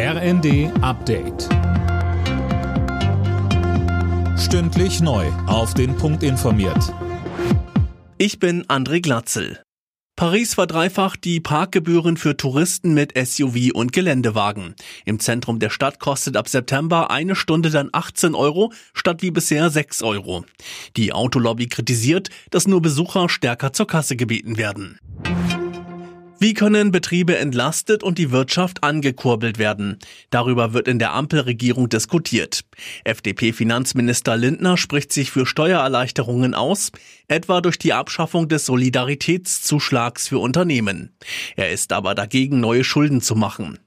RND Update. Stündlich neu. Auf den Punkt informiert. Ich bin André Glatzel. Paris verdreifacht die Parkgebühren für Touristen mit SUV und Geländewagen. Im Zentrum der Stadt kostet ab September eine Stunde dann 18 Euro statt wie bisher 6 Euro. Die Autolobby kritisiert, dass nur Besucher stärker zur Kasse gebeten werden. Wie können Betriebe entlastet und die Wirtschaft angekurbelt werden? Darüber wird in der Ampelregierung diskutiert. FDP-Finanzminister Lindner spricht sich für Steuererleichterungen aus, etwa durch die Abschaffung des Solidaritätszuschlags für Unternehmen. Er ist aber dagegen, neue Schulden zu machen.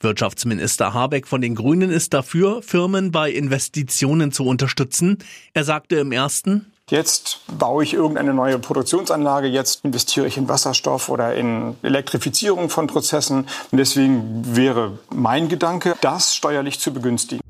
Wirtschaftsminister Habeck von den Grünen ist dafür, Firmen bei Investitionen zu unterstützen. Er sagte im ersten, Jetzt baue ich irgendeine neue Produktionsanlage, jetzt investiere ich in Wasserstoff oder in Elektrifizierung von Prozessen. Und deswegen wäre mein Gedanke, das steuerlich zu begünstigen.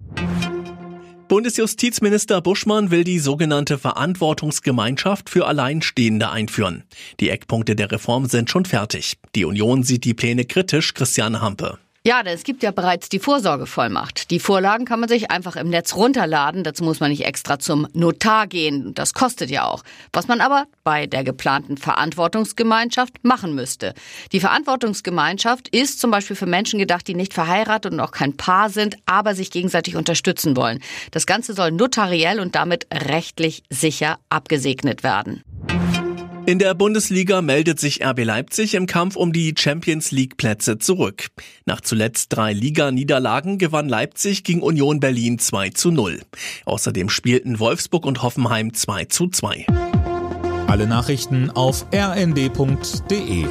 Bundesjustizminister Buschmann will die sogenannte Verantwortungsgemeinschaft für Alleinstehende einführen. Die Eckpunkte der Reform sind schon fertig. Die Union sieht die Pläne kritisch, Christiane Hampe. Ja, es gibt ja bereits die Vorsorgevollmacht. Die Vorlagen kann man sich einfach im Netz runterladen. Dazu muss man nicht extra zum Notar gehen. Das kostet ja auch. Was man aber bei der geplanten Verantwortungsgemeinschaft machen müsste. Die Verantwortungsgemeinschaft ist zum Beispiel für Menschen gedacht, die nicht verheiratet und auch kein Paar sind, aber sich gegenseitig unterstützen wollen. Das Ganze soll notariell und damit rechtlich sicher abgesegnet werden. In der Bundesliga meldet sich RB Leipzig im Kampf um die Champions League Plätze zurück. Nach zuletzt drei Liga-Niederlagen gewann Leipzig gegen Union Berlin 2 zu 0. Außerdem spielten Wolfsburg und Hoffenheim 2 zu 2. Alle Nachrichten auf rnd.de